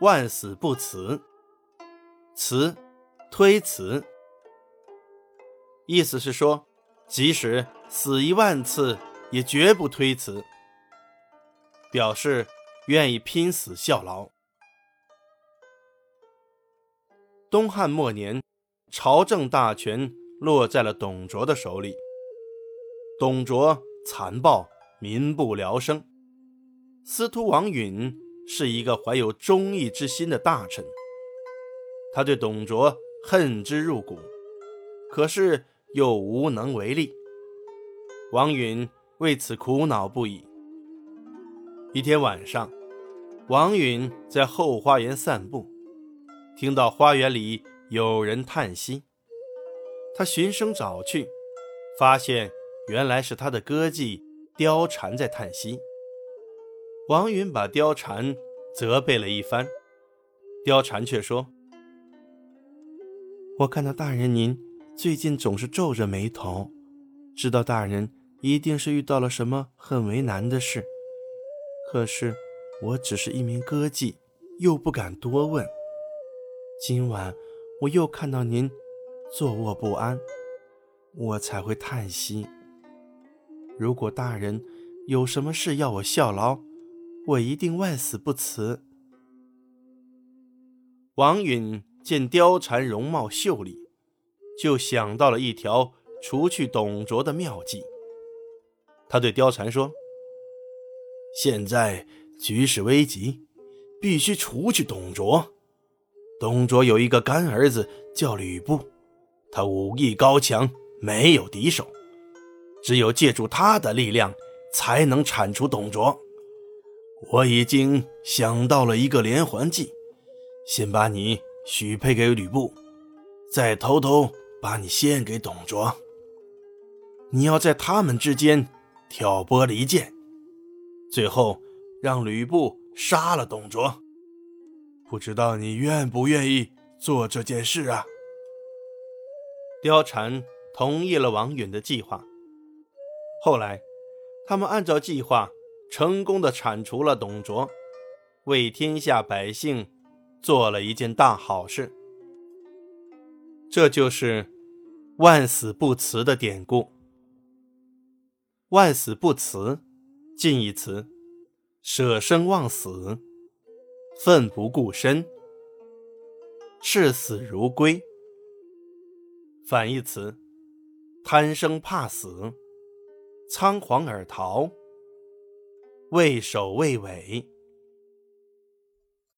万死不辞。辞，推辞。意思是说，即使死一万次，也绝不推辞，表示愿意拼死效劳。东汉末年，朝政大权落在了董卓的手里。董卓残暴，民不聊生。司徒王允是一个怀有忠义之心的大臣，他对董卓恨之入骨，可是又无能为力。王允为此苦恼不已。一天晚上，王允在后花园散步。听到花园里有人叹息，他循声找去，发现原来是他的歌妓貂蝉在叹息。王允把貂蝉责备了一番，貂蝉却说：“我看到大人您最近总是皱着眉头，知道大人一定是遇到了什么很为难的事。可是我只是一名歌妓，又不敢多问。”今晚我又看到您坐卧不安，我才会叹息。如果大人有什么事要我效劳，我一定万死不辞。王允见貂蝉容貌秀丽，就想到了一条除去董卓的妙计。他对貂蝉说：“现在局势危急，必须除去董卓。”董卓有一个干儿子叫吕布，他武艺高强，没有敌手，只有借助他的力量，才能铲除董卓。我已经想到了一个连环计，先把你许配给吕布，再偷偷把你献给董卓。你要在他们之间挑拨离间，最后让吕布杀了董卓。不知道你愿不愿意做这件事啊？貂蝉同意了王允的计划。后来，他们按照计划成功的铲除了董卓，为天下百姓做了一件大好事。这就是“万死不辞”的典故。“万死不辞”近义词：舍生忘死。奋不顾身，视死如归。反义词：贪生怕死，仓皇而逃，畏首畏尾。